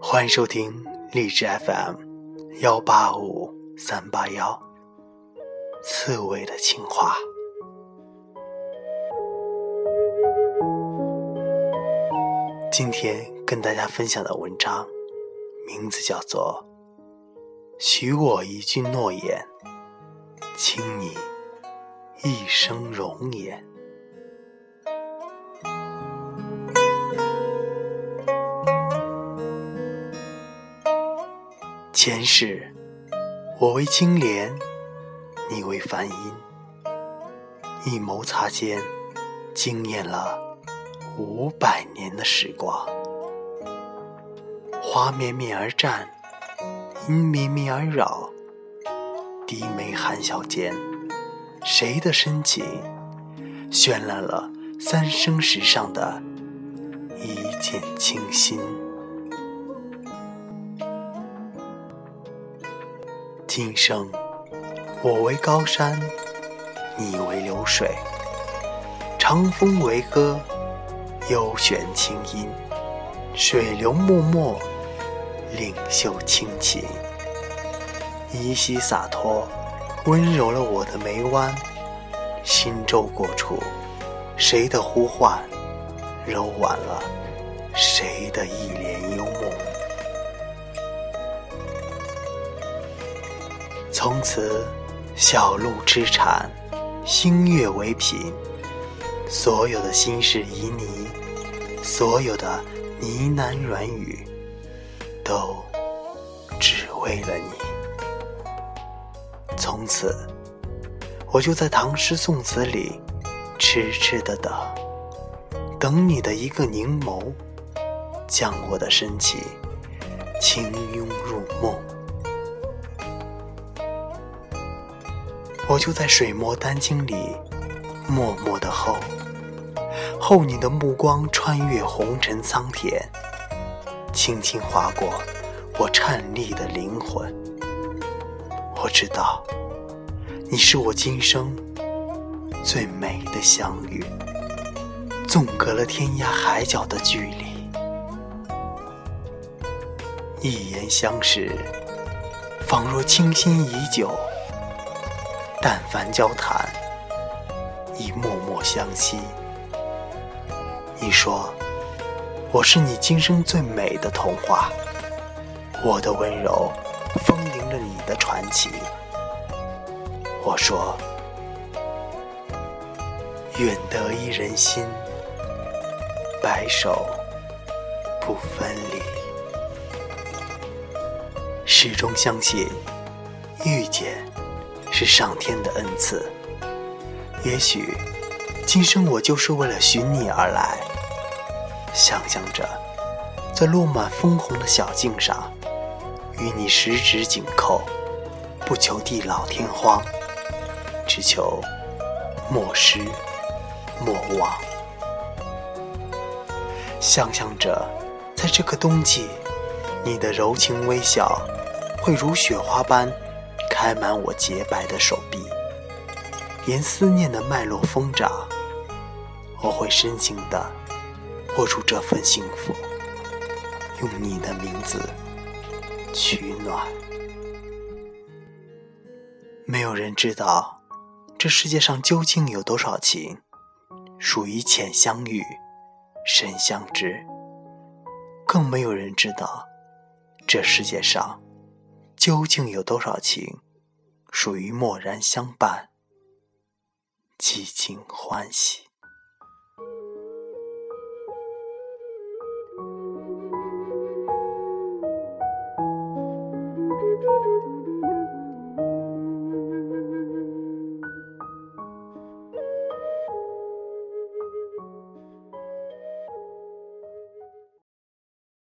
欢迎收听励志 FM 幺八五三八幺，刺猬的情话。今天跟大家分享的文章，名字叫做《许我一句诺言，倾你一生容颜》。前世，我为金莲，你为梵音，一眸擦肩，惊艳了五百年的时光。花绵绵而绽，音绵绵而绕，低眉含笑间，谁的深情绚烂了三生石上的一见倾心？今生，我为高山，你为流水。长风为歌，幽玄清音，水流脉脉，领袖清情。依稀洒脱，温柔了我的眉弯。心舟过处，谁的呼唤，柔婉了谁的一帘幽梦。从此，小路痴缠，星月为凭。所有的心事旖旎，所有的呢喃软语，都只为了你。从此，我就在唐诗宋词里痴痴的等，等你的一个凝眸，将我的深情轻拥入梦。我就在水墨丹青里默默的候，候你的目光穿越红尘苍田，轻轻划过我颤栗的灵魂。我知道，你是我今生最美的相遇，纵隔了天涯海角的距离。一言相识，仿若倾心已久。但凡交谈，已默默相惜。你说我是你今生最美的童话，我的温柔风你的传奇。我说愿得一人心，白首不分离。始终相信遇见。是上天的恩赐。也许，今生我就是为了寻你而来。想象着，在落满枫红的小径上，与你十指紧扣，不求地老天荒，只求莫失莫忘。想象着，在这个冬季，你的柔情微笑，会如雪花般。开满我洁白的手臂，沿思念的脉络疯长，我会深情的握住这份幸福，用你的名字取暖。没有人知道这世界上究竟有多少情，属于浅相遇、深相知。更没有人知道这世界上究竟有多少情。属于默然相伴，寂静欢喜。